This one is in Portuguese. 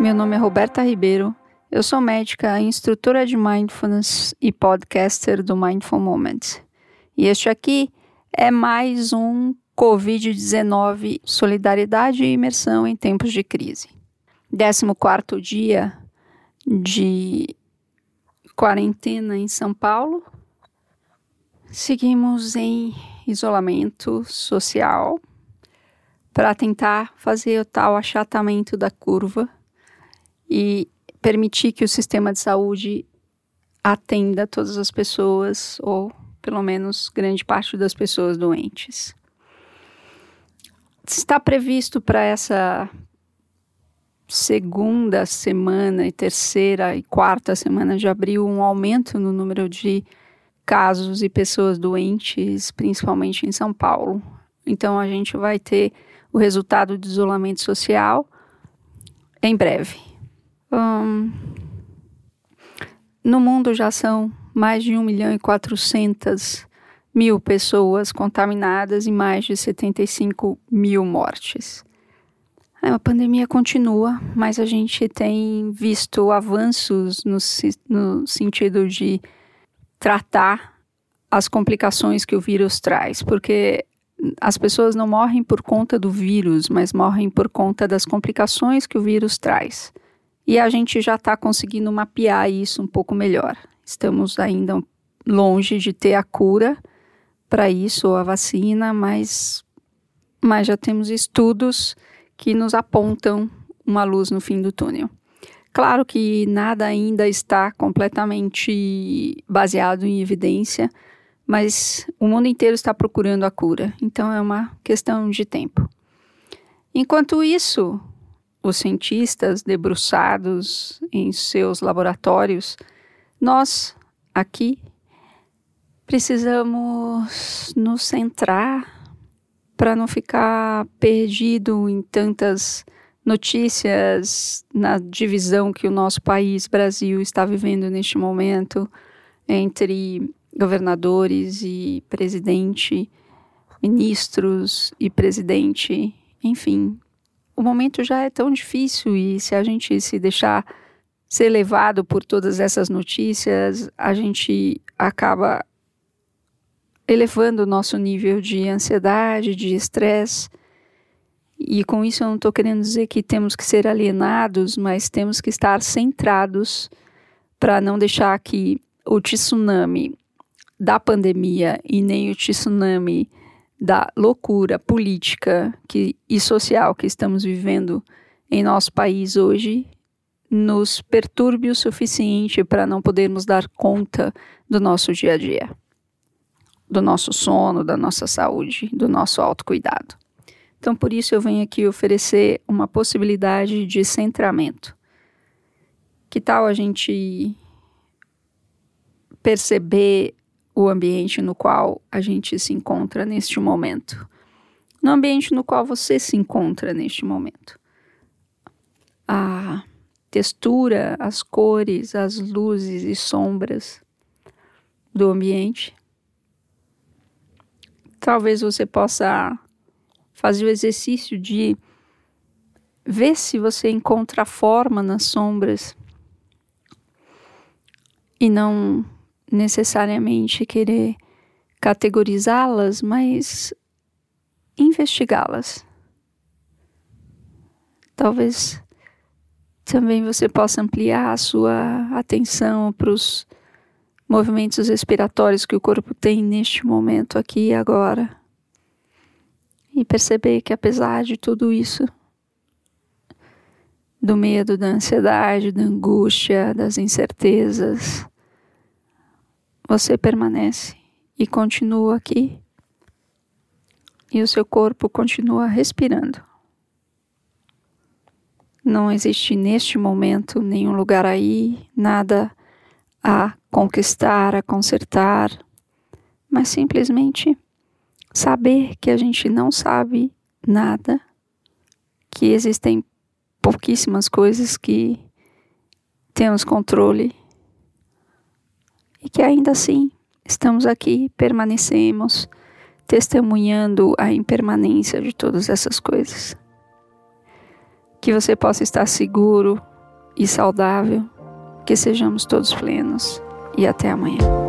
Meu nome é Roberta Ribeiro. Eu sou médica, instrutora de mindfulness e podcaster do Mindful Moments. E este aqui é mais um Covid-19 Solidariedade e Imersão em Tempos de Crise. 14 dia de quarentena em São Paulo. Seguimos em isolamento social para tentar fazer o tal achatamento da curva e permitir que o sistema de saúde atenda todas as pessoas, ou pelo menos grande parte das pessoas doentes. Está previsto para essa segunda semana e terceira e quarta semana de abril um aumento no número de casos e pessoas doentes, principalmente em São Paulo. Então a gente vai ter o resultado do isolamento social em breve. Um, no mundo já são mais de 1 milhão e 400 mil pessoas contaminadas e mais de 75 mil mortes. A pandemia continua, mas a gente tem visto avanços no, no sentido de tratar as complicações que o vírus traz, porque as pessoas não morrem por conta do vírus, mas morrem por conta das complicações que o vírus traz. E a gente já está conseguindo mapear isso um pouco melhor. Estamos ainda longe de ter a cura para isso, ou a vacina, mas, mas já temos estudos que nos apontam uma luz no fim do túnel. Claro que nada ainda está completamente baseado em evidência, mas o mundo inteiro está procurando a cura, então é uma questão de tempo. Enquanto isso, os cientistas debruçados em seus laboratórios, nós aqui precisamos nos centrar para não ficar perdido em tantas notícias na divisão que o nosso país, Brasil, está vivendo neste momento entre governadores e presidente, ministros e presidente, enfim, o momento já é tão difícil e se a gente se deixar ser levado por todas essas notícias, a gente acaba elevando o nosso nível de ansiedade, de estresse. E com isso eu não estou querendo dizer que temos que ser alienados, mas temos que estar centrados para não deixar que o tsunami da pandemia e nem o tsunami da loucura política que, e social que estamos vivendo em nosso país hoje nos perturbe o suficiente para não podermos dar conta do nosso dia a dia, do nosso sono, da nossa saúde, do nosso autocuidado. Então, por isso, eu venho aqui oferecer uma possibilidade de centramento. Que tal a gente perceber o ambiente no qual a gente se encontra neste momento. No ambiente no qual você se encontra neste momento. A textura, as cores, as luzes e sombras do ambiente. Talvez você possa fazer o exercício de ver se você encontra forma nas sombras e não necessariamente querer categorizá-las, mas investigá-las. Talvez também você possa ampliar a sua atenção para os movimentos respiratórios que o corpo tem neste momento aqui e agora. E perceber que apesar de tudo isso, do medo, da ansiedade, da angústia, das incertezas, você permanece e continua aqui, e o seu corpo continua respirando. Não existe neste momento nenhum lugar aí, nada a conquistar, a consertar, mas simplesmente saber que a gente não sabe nada, que existem pouquíssimas coisas que temos controle e que ainda assim estamos aqui, permanecemos, testemunhando a impermanência de todas essas coisas. Que você possa estar seguro e saudável, que sejamos todos plenos e até amanhã.